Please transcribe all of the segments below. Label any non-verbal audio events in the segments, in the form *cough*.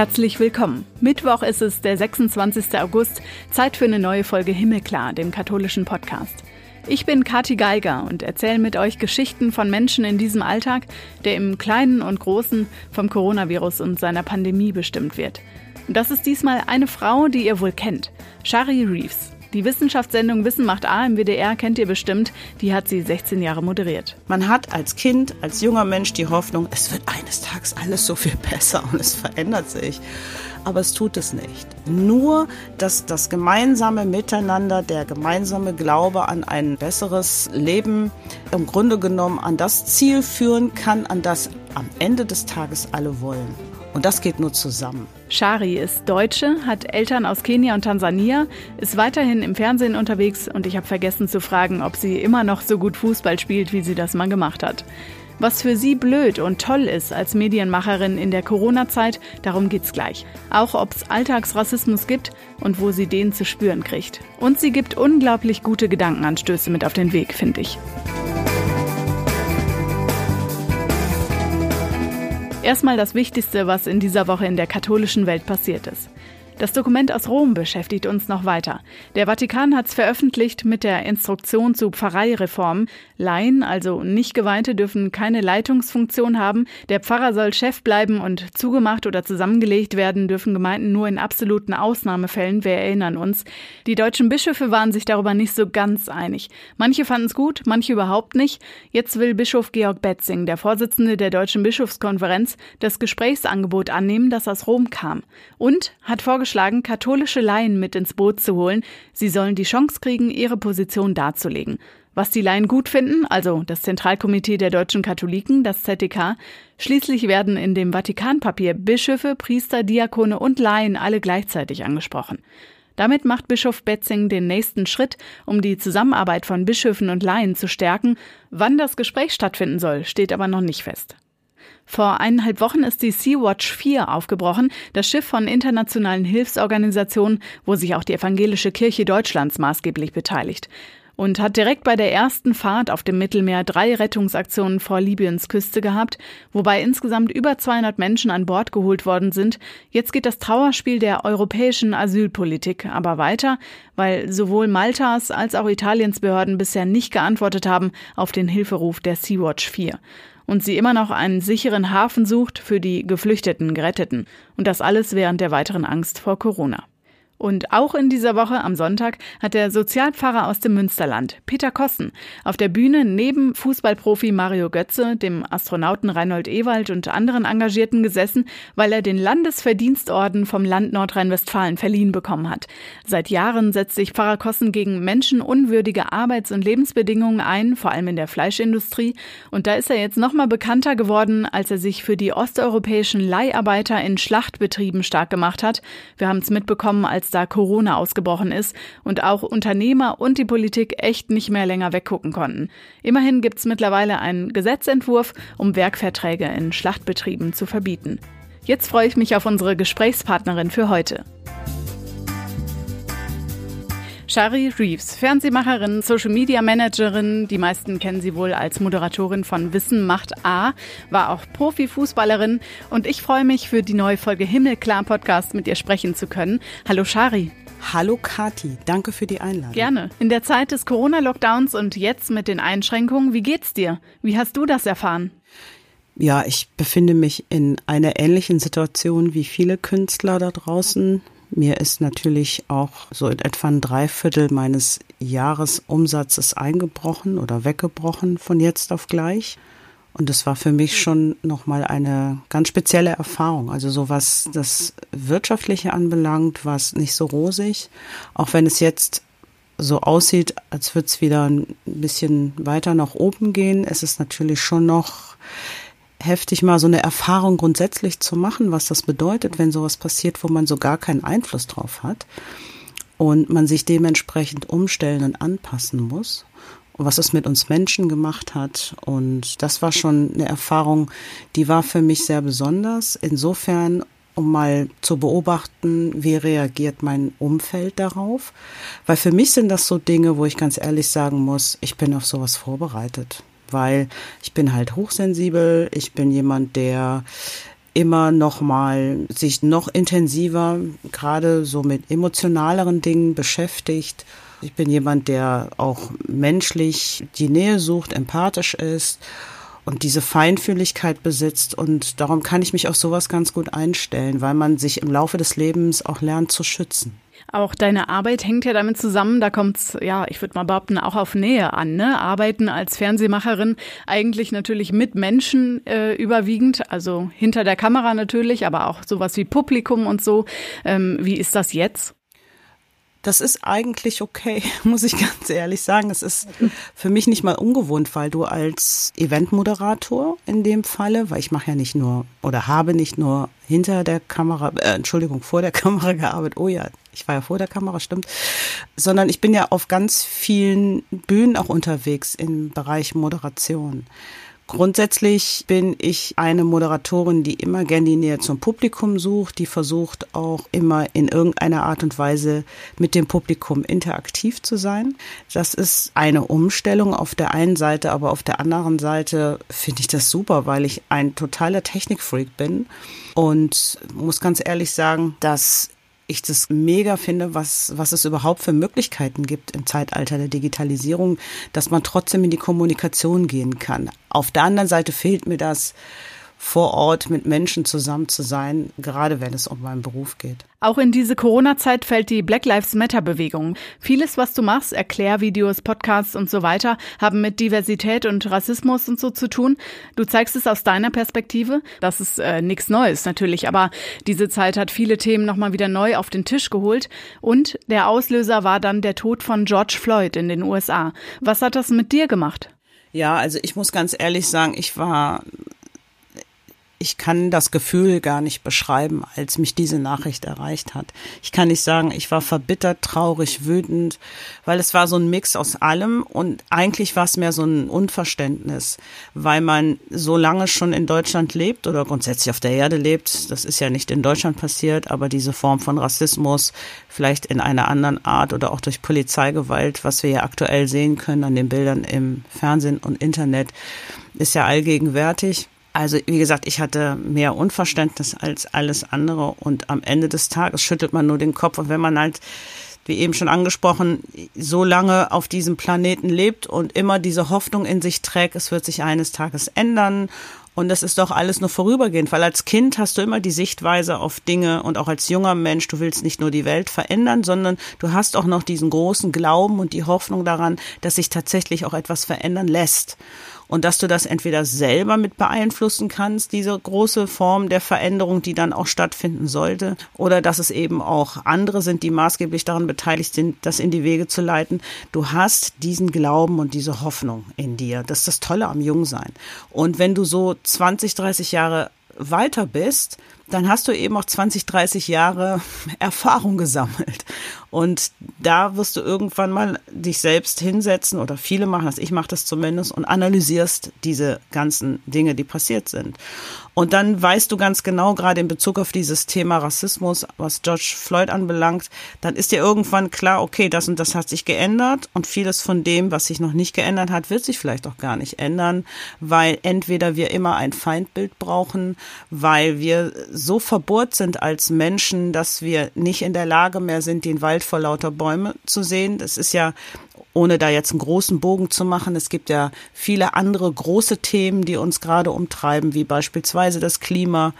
Herzlich willkommen. Mittwoch ist es der 26. August, Zeit für eine neue Folge Himmelklar, dem katholischen Podcast. Ich bin Kati Geiger und erzähle mit euch Geschichten von Menschen in diesem Alltag, der im Kleinen und Großen vom Coronavirus und seiner Pandemie bestimmt wird. Und das ist diesmal eine Frau, die ihr wohl kennt, Shari Reeves. Die Wissenschaftssendung Wissen macht A im WDR kennt ihr bestimmt. Die hat sie 16 Jahre moderiert. Man hat als Kind, als junger Mensch die Hoffnung, es wird eines Tages alles so viel *laughs* besser und es verändert sich. Aber es tut es nicht. Nur, dass das gemeinsame Miteinander, der gemeinsame Glaube an ein besseres Leben im Grunde genommen an das Ziel führen kann, an das am Ende des Tages alle wollen. Und das geht nur zusammen. Shari ist Deutsche, hat Eltern aus Kenia und Tansania, ist weiterhin im Fernsehen unterwegs und ich habe vergessen zu fragen, ob sie immer noch so gut Fußball spielt, wie sie das mal gemacht hat. Was für sie blöd und toll ist als Medienmacherin in der Corona-Zeit, darum geht's gleich. Auch ob es Alltagsrassismus gibt und wo sie den zu spüren kriegt. Und sie gibt unglaublich gute Gedankenanstöße mit auf den Weg, finde ich. Erstmal das Wichtigste, was in dieser Woche in der katholischen Welt passiert ist. Das Dokument aus Rom beschäftigt uns noch weiter. Der Vatikan hat es veröffentlicht mit der Instruktion zu Pfarreireform. Laien, also nicht Geweihte, dürfen keine Leitungsfunktion haben. Der Pfarrer soll Chef bleiben und zugemacht oder zusammengelegt werden dürfen Gemeinden nur in absoluten Ausnahmefällen. Wir erinnern uns. Die deutschen Bischöfe waren sich darüber nicht so ganz einig. Manche fanden es gut, manche überhaupt nicht. Jetzt will Bischof Georg Betzing, der Vorsitzende der Deutschen Bischofskonferenz, das Gesprächsangebot annehmen, das aus Rom kam. Und hat vorgeschlagen, vorgeschlagen, katholische Laien mit ins Boot zu holen. Sie sollen die Chance kriegen, ihre Position darzulegen. Was die Laien gut finden, also das Zentralkomitee der deutschen Katholiken, das ZDK, schließlich werden in dem Vatikanpapier Bischöfe, Priester, Diakone und Laien alle gleichzeitig angesprochen. Damit macht Bischof Betzing den nächsten Schritt, um die Zusammenarbeit von Bischöfen und Laien zu stärken. Wann das Gespräch stattfinden soll, steht aber noch nicht fest. Vor eineinhalb Wochen ist die Sea-Watch 4 aufgebrochen, das Schiff von internationalen Hilfsorganisationen, wo sich auch die Evangelische Kirche Deutschlands maßgeblich beteiligt und hat direkt bei der ersten Fahrt auf dem Mittelmeer drei Rettungsaktionen vor Libyens Küste gehabt, wobei insgesamt über 200 Menschen an Bord geholt worden sind. Jetzt geht das Trauerspiel der europäischen Asylpolitik aber weiter, weil sowohl Maltas als auch Italiens Behörden bisher nicht geantwortet haben auf den Hilferuf der Sea-Watch 4 und sie immer noch einen sicheren Hafen sucht für die geflüchteten Geretteten. Und das alles während der weiteren Angst vor Corona. Und auch in dieser Woche am Sonntag hat der Sozialpfarrer aus dem Münsterland, Peter Kossen, auf der Bühne neben Fußballprofi Mario Götze, dem Astronauten Reinhold Ewald und anderen Engagierten gesessen, weil er den Landesverdienstorden vom Land Nordrhein-Westfalen verliehen bekommen hat. Seit Jahren setzt sich Pfarrer Kossen gegen menschenunwürdige Arbeits- und Lebensbedingungen ein, vor allem in der Fleischindustrie. Und da ist er jetzt nochmal bekannter geworden, als er sich für die osteuropäischen Leiharbeiter in Schlachtbetrieben stark gemacht hat. Wir haben es mitbekommen, als da Corona ausgebrochen ist und auch Unternehmer und die Politik echt nicht mehr länger weggucken konnten. Immerhin gibt es mittlerweile einen Gesetzentwurf, um Werkverträge in Schlachtbetrieben zu verbieten. Jetzt freue ich mich auf unsere Gesprächspartnerin für heute. Shari Reeves, Fernsehmacherin, Social Media Managerin, die meisten kennen sie wohl als Moderatorin von Wissen macht A, war auch Profifußballerin und ich freue mich für die neue Folge Himmelklar Podcast mit ihr sprechen zu können. Hallo Shari. Hallo Kati, danke für die Einladung. Gerne. In der Zeit des Corona-Lockdowns und jetzt mit den Einschränkungen, wie geht's dir? Wie hast du das erfahren? Ja, ich befinde mich in einer ähnlichen Situation wie viele Künstler da draußen mir ist natürlich auch so in etwa ein Dreiviertel meines Jahresumsatzes eingebrochen oder weggebrochen von jetzt auf gleich. Und das war für mich schon nochmal eine ganz spezielle Erfahrung. Also so was das Wirtschaftliche anbelangt, war es nicht so rosig. Auch wenn es jetzt so aussieht, als würde es wieder ein bisschen weiter nach oben gehen, es ist natürlich schon noch heftig, mal so eine Erfahrung grundsätzlich zu machen, was das bedeutet, wenn sowas passiert, wo man so gar keinen Einfluss drauf hat und man sich dementsprechend umstellen und anpassen muss. Was es mit uns Menschen gemacht hat. Und das war schon eine Erfahrung, die war für mich sehr besonders. Insofern, um mal zu beobachten, wie reagiert mein Umfeld darauf. Weil für mich sind das so Dinge, wo ich ganz ehrlich sagen muss, ich bin auf sowas vorbereitet weil ich bin halt hochsensibel, ich bin jemand, der immer noch mal sich noch intensiver gerade so mit emotionaleren Dingen beschäftigt. Ich bin jemand, der auch menschlich die Nähe sucht, empathisch ist und diese Feinfühligkeit besitzt. Und darum kann ich mich auf sowas ganz gut einstellen, weil man sich im Laufe des Lebens auch lernt zu schützen. Auch deine Arbeit hängt ja damit zusammen, da kommt es, ja, ich würde mal behaupten, auch auf Nähe an. Ne? Arbeiten als Fernsehmacherin eigentlich natürlich mit Menschen äh, überwiegend, also hinter der Kamera natürlich, aber auch sowas wie Publikum und so. Ähm, wie ist das jetzt? Das ist eigentlich okay, *laughs* muss ich ganz ehrlich sagen. Es ist für mich nicht mal ungewohnt, weil du als Eventmoderator in dem Falle, weil ich mache ja nicht nur oder habe nicht nur hinter der Kamera, äh, Entschuldigung, vor der *laughs* Kamera gearbeitet. Oh ja, ich war ja vor der Kamera, stimmt. Sondern ich bin ja auf ganz vielen Bühnen auch unterwegs im Bereich Moderation. Grundsätzlich bin ich eine Moderatorin, die immer gern die Nähe zum Publikum sucht, die versucht auch immer in irgendeiner Art und Weise mit dem Publikum interaktiv zu sein. Das ist eine Umstellung auf der einen Seite, aber auf der anderen Seite finde ich das super, weil ich ein totaler Technikfreak bin und muss ganz ehrlich sagen, dass ich das mega finde, was, was es überhaupt für Möglichkeiten gibt im Zeitalter der Digitalisierung, dass man trotzdem in die Kommunikation gehen kann. Auf der anderen Seite fehlt mir das, vor Ort mit Menschen zusammen zu sein, gerade wenn es um meinen Beruf geht. Auch in diese Corona-Zeit fällt die Black Lives Matter-Bewegung. Vieles, was du machst, Erklärvideos, Podcasts und so weiter, haben mit Diversität und Rassismus und so zu tun. Du zeigst es aus deiner Perspektive. Das ist äh, nichts Neues natürlich, aber diese Zeit hat viele Themen nochmal wieder neu auf den Tisch geholt. Und der Auslöser war dann der Tod von George Floyd in den USA. Was hat das mit dir gemacht? Ja, also ich muss ganz ehrlich sagen, ich war ich kann das Gefühl gar nicht beschreiben, als mich diese Nachricht erreicht hat. Ich kann nicht sagen, ich war verbittert, traurig, wütend, weil es war so ein Mix aus allem und eigentlich war es mehr so ein Unverständnis, weil man so lange schon in Deutschland lebt oder grundsätzlich auf der Erde lebt. Das ist ja nicht in Deutschland passiert, aber diese Form von Rassismus, vielleicht in einer anderen Art oder auch durch Polizeigewalt, was wir ja aktuell sehen können an den Bildern im Fernsehen und Internet, ist ja allgegenwärtig. Also wie gesagt, ich hatte mehr Unverständnis als alles andere und am Ende des Tages schüttelt man nur den Kopf. Und wenn man halt wie eben schon angesprochen, so lange auf diesem Planeten lebt und immer diese Hoffnung in sich trägt, es wird sich eines Tages ändern. Und das ist doch alles nur vorübergehend, weil als Kind hast du immer die Sichtweise auf Dinge und auch als junger Mensch, du willst nicht nur die Welt verändern, sondern du hast auch noch diesen großen Glauben und die Hoffnung daran, dass sich tatsächlich auch etwas verändern lässt und dass du das entweder selber mit beeinflussen kannst, diese große Form der Veränderung, die dann auch stattfinden sollte, oder dass es eben auch andere sind, die maßgeblich daran beteiligt sind, das in die Wege zu leiten. Du hast diesen Glauben und diese Hoffnung in dir. Das ist das Tolle am Jungsein. Und wenn du so 20, 30 Jahre weiter bist, dann hast du eben auch 20, 30 Jahre *laughs* Erfahrung gesammelt. Und da wirst du irgendwann mal dich selbst hinsetzen oder viele machen das, ich mache das zumindest und analysierst diese ganzen Dinge, die passiert sind. Und dann weißt du ganz genau, gerade in Bezug auf dieses Thema Rassismus, was George Floyd anbelangt, dann ist dir irgendwann klar, okay, das und das hat sich geändert und vieles von dem, was sich noch nicht geändert hat, wird sich vielleicht auch gar nicht ändern, weil entweder wir immer ein Feindbild brauchen, weil wir so verbohrt sind als Menschen, dass wir nicht in der Lage mehr sind, den Wald vor lauter Bäume zu sehen. Das ist ja ohne da jetzt einen großen Bogen zu machen, es gibt ja viele andere große Themen, die uns gerade umtreiben, wie beispielsweise das Klima,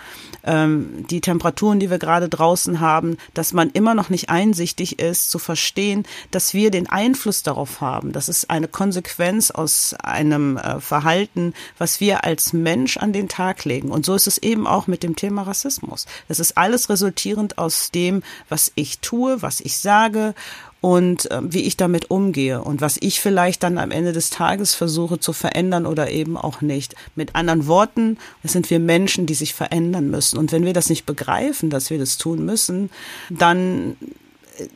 ähm, die Temperaturen, die wir gerade draußen haben, dass man immer noch nicht einsichtig ist, zu verstehen, dass wir den Einfluss darauf haben. Das ist eine Konsequenz aus einem äh, Verhalten, was wir als Mensch an den Tag legen. Und so ist es eben auch mit dem Thema Rassismus. Das ist alles resultierend aus dem, was ich tue, was ich sage und äh, wie ich damit umgehe und was ich vielleicht dann am Ende des Tages versuche zu verändern oder eben auch nicht. Mit anderen Worten, es sind wir Menschen, die sich verändern müssen. Und wenn wir das nicht begreifen, dass wir das tun müssen, dann äh,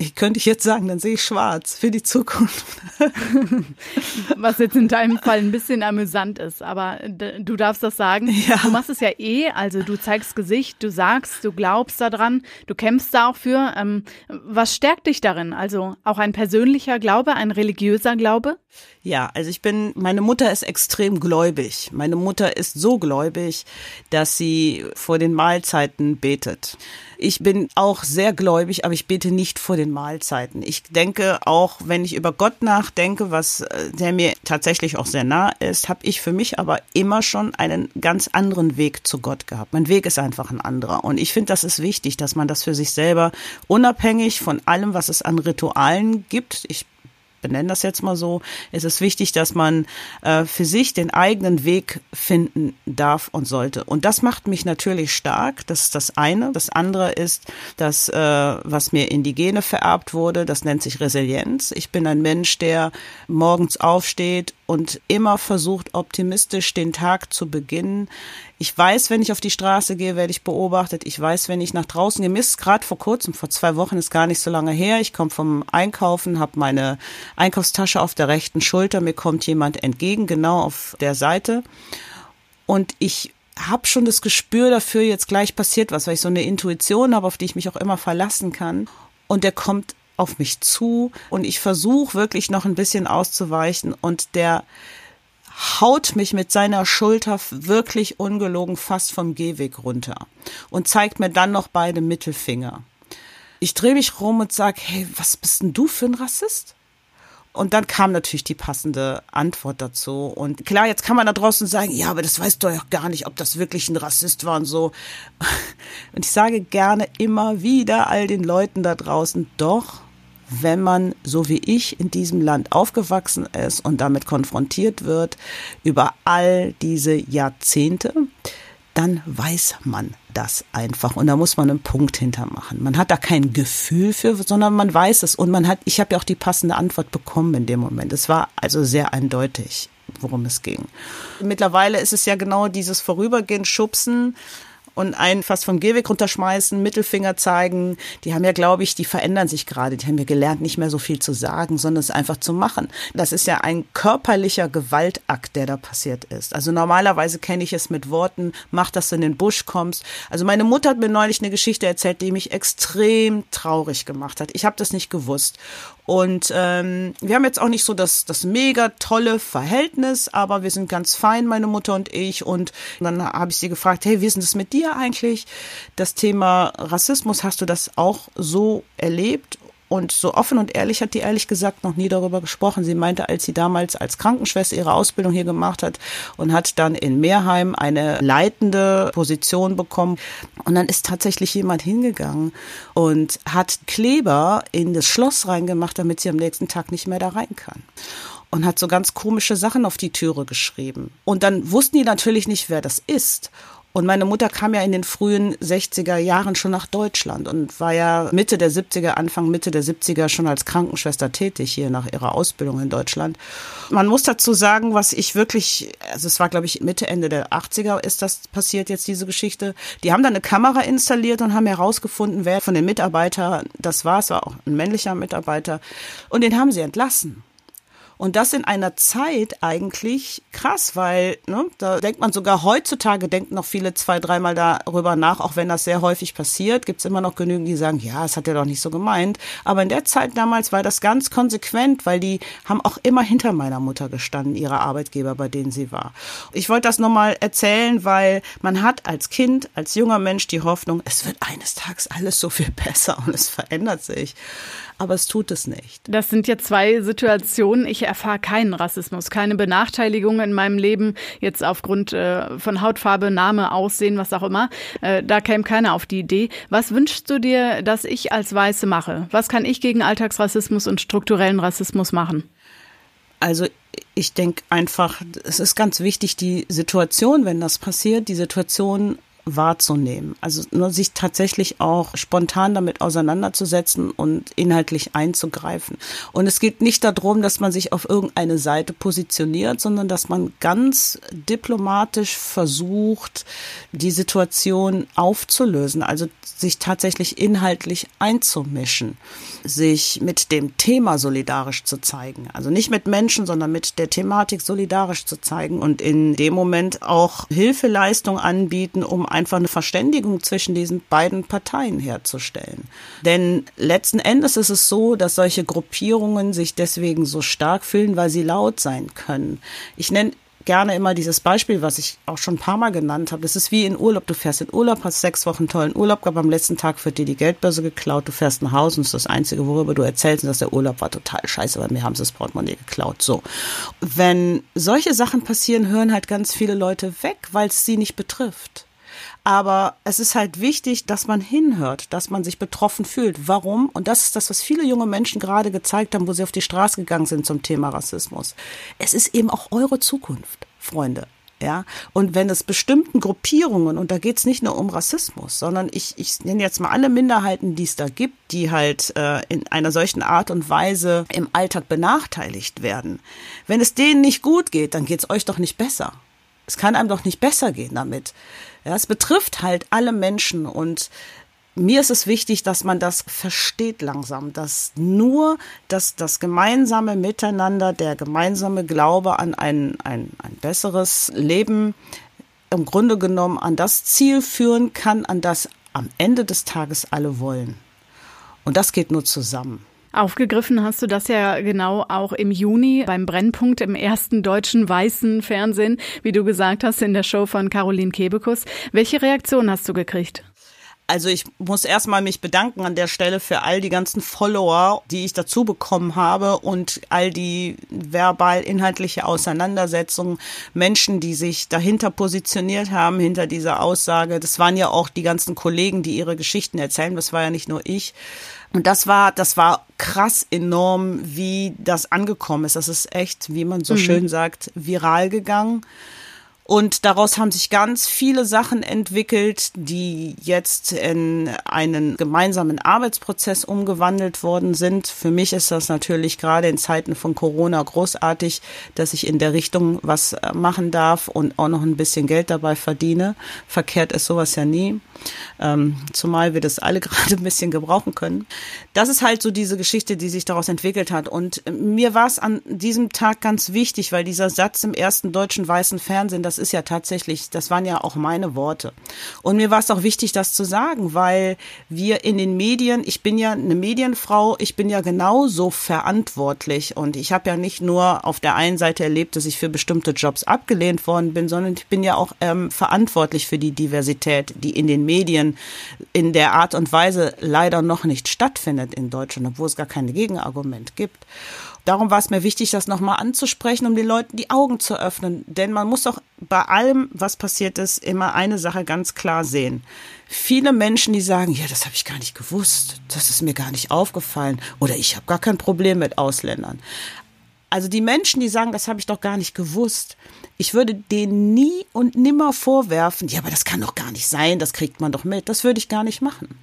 ich könnte ich jetzt sagen, dann sehe ich schwarz für die Zukunft. *laughs* Was jetzt in deinem Fall ein bisschen amüsant ist, aber du darfst das sagen. Ja. Du machst es ja eh, also du zeigst Gesicht, du sagst, du glaubst daran, du kämpfst da auch für. Ähm, was stärkt dich darin? Also auch ein persönlicher Glaube, ein religiöser Glaube? Ja, also ich bin, meine Mutter ist extrem gläubig. Meine Mutter ist so gläubig, dass sie vor den Mahlzeiten betet. Ich bin auch sehr gläubig, aber ich bete nicht vor den Mahlzeiten. Ich denke auch, wenn ich über Gott nachdenke, was äh, der mir tatsächlich auch sehr nah ist, habe ich für mich aber immer schon einen ganz anderen Weg zu Gott gehabt. Mein Weg ist einfach ein anderer. Und ich finde, das ist wichtig, dass man das für sich selber unabhängig von allem, was es an Ritualen gibt. Ich benenne das jetzt mal so, ist es wichtig, dass man äh, für sich den eigenen Weg finden darf und sollte. Und das macht mich natürlich stark. Das ist das eine. Das andere ist, dass äh, was mir in die Gene vererbt wurde, das nennt sich Resilienz. Ich bin ein Mensch, der morgens aufsteht und immer versucht, optimistisch den Tag zu beginnen. Ich weiß, wenn ich auf die Straße gehe, werde ich beobachtet. Ich weiß, wenn ich nach draußen gehe, Mist, gerade vor kurzem, vor zwei Wochen ist gar nicht so lange her. Ich komme vom Einkaufen, habe meine Einkaufstasche auf der rechten Schulter, mir kommt jemand entgegen, genau auf der Seite. Und ich habe schon das Gespür dafür, jetzt gleich passiert was, weil ich so eine Intuition habe, auf die ich mich auch immer verlassen kann. Und der kommt auf mich zu und ich versuche wirklich noch ein bisschen auszuweichen und der haut mich mit seiner Schulter wirklich ungelogen fast vom Gehweg runter und zeigt mir dann noch beide Mittelfinger. Ich drehe mich rum und sage, hey, was bist denn du für ein Rassist? Und dann kam natürlich die passende Antwort dazu. Und klar, jetzt kann man da draußen sagen, ja, aber das weißt du ja gar nicht, ob das wirklich ein Rassist war und so. *laughs* Und ich sage gerne immer wieder all den Leuten da draußen, doch, wenn man, so wie ich, in diesem Land aufgewachsen ist und damit konfrontiert wird über all diese Jahrzehnte, dann weiß man das einfach und da muss man einen Punkt hintermachen. Man hat da kein Gefühl für, sondern man weiß es und man hat, ich habe ja auch die passende Antwort bekommen in dem Moment. Es war also sehr eindeutig, worum es ging. Mittlerweile ist es ja genau dieses Vorübergehen, Schubsen, und einen fast vom Gehweg runterschmeißen, Mittelfinger zeigen. Die haben ja, glaube ich, die verändern sich gerade. Die haben ja gelernt, nicht mehr so viel zu sagen, sondern es einfach zu machen. Das ist ja ein körperlicher Gewaltakt, der da passiert ist. Also normalerweise kenne ich es mit Worten, mach, dass du in den Busch kommst. Also meine Mutter hat mir neulich eine Geschichte erzählt, die mich extrem traurig gemacht hat. Ich habe das nicht gewusst. Und ähm, wir haben jetzt auch nicht so das, das mega tolle Verhältnis, aber wir sind ganz fein, meine Mutter und ich. Und dann habe ich sie gefragt, hey, wie ist denn das mit dir eigentlich? Das Thema Rassismus, hast du das auch so erlebt? Und so offen und ehrlich hat die ehrlich gesagt noch nie darüber gesprochen. Sie meinte, als sie damals als Krankenschwester ihre Ausbildung hier gemacht hat und hat dann in Meerheim eine leitende Position bekommen. Und dann ist tatsächlich jemand hingegangen und hat Kleber in das Schloss reingemacht, damit sie am nächsten Tag nicht mehr da rein kann und hat so ganz komische Sachen auf die Türe geschrieben. Und dann wussten die natürlich nicht, wer das ist. Und meine Mutter kam ja in den frühen 60er Jahren schon nach Deutschland und war ja Mitte der 70er, Anfang Mitte der 70er schon als Krankenschwester tätig hier nach ihrer Ausbildung in Deutschland. Man muss dazu sagen, was ich wirklich, also es war glaube ich Mitte, Ende der 80er ist das passiert jetzt diese Geschichte. Die haben da eine Kamera installiert und haben herausgefunden, wer von den Mitarbeitern das war. Es war auch ein männlicher Mitarbeiter und den haben sie entlassen. Und das in einer Zeit eigentlich krass, weil ne, da denkt man sogar heutzutage, denken noch viele zwei, dreimal darüber nach, auch wenn das sehr häufig passiert, gibt's immer noch genügend, die sagen, ja, es hat er doch nicht so gemeint. Aber in der Zeit damals war das ganz konsequent, weil die haben auch immer hinter meiner Mutter gestanden, ihre Arbeitgeber, bei denen sie war. Ich wollte das nochmal erzählen, weil man hat als Kind, als junger Mensch die Hoffnung, es wird eines Tages alles so viel *laughs* besser und es verändert sich aber es tut es nicht. Das sind jetzt zwei Situationen. Ich erfahre keinen Rassismus, keine Benachteiligung in meinem Leben, jetzt aufgrund äh, von Hautfarbe, Name, Aussehen, was auch immer. Äh, da käme keiner auf die Idee. Was wünschst du dir, dass ich als Weiße mache? Was kann ich gegen Alltagsrassismus und strukturellen Rassismus machen? Also ich denke einfach, es ist ganz wichtig, die Situation, wenn das passiert, die Situation wahrzunehmen. Also nur sich tatsächlich auch spontan damit auseinanderzusetzen und inhaltlich einzugreifen. Und es geht nicht darum, dass man sich auf irgendeine Seite positioniert, sondern dass man ganz diplomatisch versucht, die Situation aufzulösen, also sich tatsächlich inhaltlich einzumischen, sich mit dem Thema solidarisch zu zeigen. Also nicht mit Menschen, sondern mit der Thematik solidarisch zu zeigen und in dem Moment auch Hilfeleistung anbieten, um einfach eine Verständigung zwischen diesen beiden Parteien herzustellen. Denn letzten Endes ist es so, dass solche Gruppierungen sich deswegen so stark fühlen, weil sie laut sein können. Ich nenne gerne immer dieses Beispiel, was ich auch schon ein paar Mal genannt habe. Das ist wie in Urlaub. Du fährst in Urlaub, hast sechs Wochen tollen Urlaub gehabt, am letzten Tag wird dir die Geldbörse geklaut, du fährst nach Hause und das ist das Einzige, worüber du erzählst, dass der Urlaub war total scheiße, weil mir haben sie das Portemonnaie geklaut. So. Wenn solche Sachen passieren, hören halt ganz viele Leute weg, weil es sie nicht betrifft. Aber es ist halt wichtig, dass man hinhört, dass man sich betroffen fühlt. Warum? Und das ist das, was viele junge Menschen gerade gezeigt haben, wo sie auf die Straße gegangen sind zum Thema Rassismus. Es ist eben auch eure Zukunft, Freunde. Ja, und wenn es bestimmten Gruppierungen, und da geht es nicht nur um Rassismus, sondern ich, ich nenne jetzt mal alle Minderheiten, die es da gibt, die halt äh, in einer solchen Art und Weise im Alltag benachteiligt werden. Wenn es denen nicht gut geht, dann geht es euch doch nicht besser. Es kann einem doch nicht besser gehen damit. Ja, es betrifft halt alle Menschen und mir ist es wichtig, dass man das versteht langsam, dass nur dass das gemeinsame Miteinander, der gemeinsame Glaube an ein, ein, ein besseres Leben im Grunde genommen an das Ziel führen kann, an das am Ende des Tages alle wollen. Und das geht nur zusammen. Aufgegriffen hast du das ja genau auch im Juni beim Brennpunkt im ersten deutschen weißen Fernsehen, wie du gesagt hast, in der Show von Caroline Kebekus. Welche Reaktion hast du gekriegt? Also ich muss erstmal mich bedanken an der Stelle für all die ganzen Follower, die ich dazu bekommen habe und all die verbal inhaltliche Auseinandersetzungen, Menschen, die sich dahinter positioniert haben, hinter dieser Aussage. Das waren ja auch die ganzen Kollegen, die ihre Geschichten erzählen. Das war ja nicht nur ich. Und das war, das war krass enorm, wie das angekommen ist. Das ist echt, wie man so mhm. schön sagt, viral gegangen. Und daraus haben sich ganz viele Sachen entwickelt, die jetzt in einen gemeinsamen Arbeitsprozess umgewandelt worden sind. Für mich ist das natürlich gerade in Zeiten von Corona großartig, dass ich in der Richtung was äh, machen darf und auch noch ein bisschen Geld dabei verdiene. Verkehrt ist sowas ja nie. Ähm, zumal wir das alle *laughs* gerade ein bisschen gebrauchen können. Das ist halt so diese Geschichte, die sich daraus entwickelt hat. Und mir war es an diesem Tag ganz wichtig, weil dieser Satz im ersten deutschen weißen Fernsehen, das ist ja tatsächlich, das waren ja auch meine Worte. Und mir war es auch wichtig, das zu sagen, weil wir in den Medien, ich bin ja eine Medienfrau, ich bin ja genauso verantwortlich und ich habe ja nicht nur auf der einen Seite erlebt, dass ich für bestimmte Jobs abgelehnt worden bin, sondern ich bin ja auch ähm, verantwortlich für die Diversität, die in den Medien in der Art und Weise leider noch nicht stattfindet in Deutschland, obwohl es gar kein Gegenargument gibt darum war es mir wichtig, das nochmal anzusprechen, um den Leuten die Augen zu öffnen. Denn man muss auch bei allem, was passiert ist, immer eine Sache ganz klar sehen. Viele Menschen, die sagen, ja, das habe ich gar nicht gewusst, das ist mir gar nicht aufgefallen oder ich habe gar kein Problem mit Ausländern. Also die Menschen, die sagen, das habe ich doch gar nicht gewusst, ich würde denen nie und nimmer vorwerfen, ja, aber das kann doch gar nicht sein, das kriegt man doch mit. Das würde ich gar nicht machen.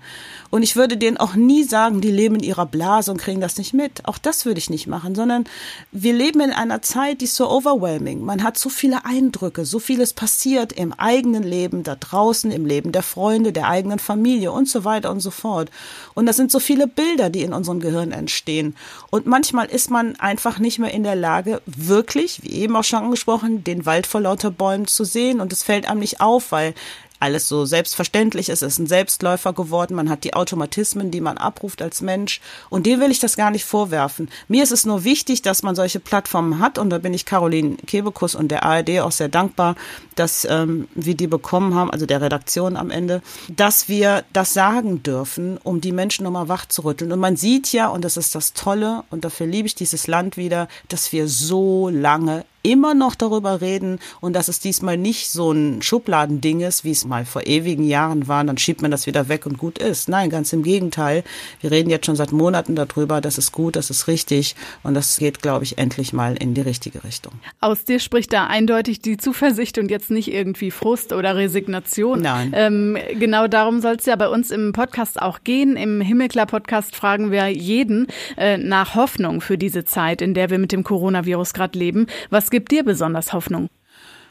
Und ich würde denen auch nie sagen, die leben in ihrer Blase und kriegen das nicht mit. Auch das würde ich nicht machen, sondern wir leben in einer Zeit, die ist so overwhelming. Man hat so viele Eindrücke, so vieles passiert im eigenen Leben, da draußen, im Leben der Freunde, der eigenen Familie und so weiter und so fort. Und das sind so viele Bilder, die in unserem Gehirn entstehen. Und manchmal ist man einfach nicht mehr in der Lage, wirklich, wie eben auch schon angesprochen, den Wald vor lauter Bäumen zu sehen. Und es fällt einem nicht auf, weil alles so selbstverständlich ist. Es ist ein Selbstläufer geworden. Man hat die Automatismen, die man abruft als Mensch. Und dem will ich das gar nicht vorwerfen. Mir ist es nur wichtig, dass man solche Plattformen hat. Und da bin ich Caroline Kebekus und der ARD auch sehr dankbar, dass ähm, wir die bekommen haben, also der Redaktion am Ende, dass wir das sagen dürfen, um die Menschen nochmal wach zu rütteln. Und man sieht ja, und das ist das Tolle, und dafür liebe ich dieses Land wieder, dass wir so lange immer noch darüber reden und dass es diesmal nicht so ein Schubladending ist, wie es mal vor ewigen Jahren war, dann schiebt man das wieder weg und gut ist. Nein, ganz im Gegenteil. Wir reden jetzt schon seit Monaten darüber, das ist gut, das ist richtig und das geht, glaube ich, endlich mal in die richtige Richtung. Aus dir spricht da eindeutig die Zuversicht und jetzt nicht irgendwie Frust oder Resignation. Nein. Ähm, genau darum soll es ja bei uns im Podcast auch gehen. Im Himmelklar-Podcast fragen wir jeden äh, nach Hoffnung für diese Zeit, in der wir mit dem Coronavirus gerade leben. Was gibt dir besonders Hoffnung?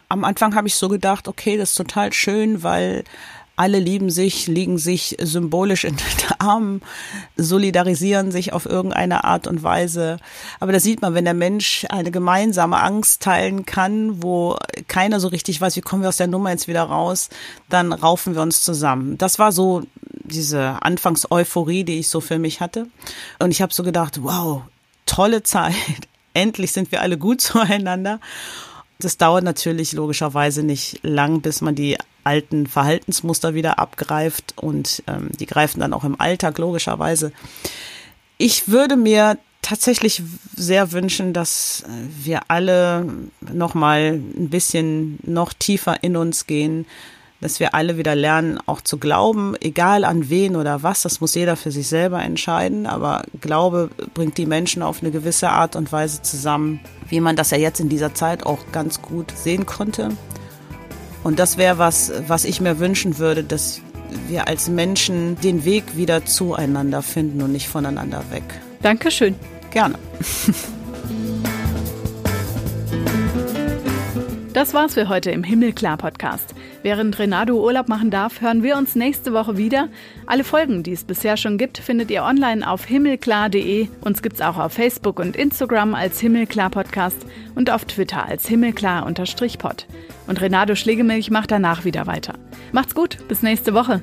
Am Anfang habe ich so gedacht, okay, das ist total schön, weil alle lieben sich, liegen sich symbolisch in den Armen, solidarisieren sich auf irgendeine Art und Weise. Aber da sieht man, wenn der Mensch eine gemeinsame Angst teilen kann, wo keiner so richtig weiß, wie kommen wir aus der Nummer jetzt wieder raus, dann raufen wir uns zusammen. Das war so diese Anfangseuphorie, die ich so für mich hatte. Und ich habe so gedacht, wow, tolle Zeit. Endlich sind wir alle gut *laughs* zueinander. Das dauert natürlich logischerweise nicht lang, bis man die alten Verhaltensmuster wieder abgreift und ähm, die greifen dann auch im Alltag logischerweise. Ich würde mir tatsächlich sehr wünschen, dass wir alle noch mal ein bisschen noch tiefer in uns gehen, dass wir alle wieder lernen, auch zu glauben, egal an wen oder was, das muss jeder für sich selber entscheiden, aber Glaube bringt die Menschen auf eine gewisse Art und Weise zusammen, wie man das ja jetzt in dieser Zeit auch ganz gut sehen konnte. Und das wäre was, was ich mir wünschen würde, dass wir als Menschen den Weg wieder zueinander finden und nicht voneinander weg. Dankeschön. Gerne. Das war's für heute im Himmelklar Podcast. Während Renato Urlaub machen darf, hören wir uns nächste Woche wieder. Alle Folgen, die es bisher schon gibt, findet ihr online auf himmelklar.de. Uns gibt's auch auf Facebook und Instagram als Himmelklar Podcast und auf Twitter als Himmelklar-Pod. Und Renato Schlegelmilch macht danach wieder weiter. Macht's gut, bis nächste Woche.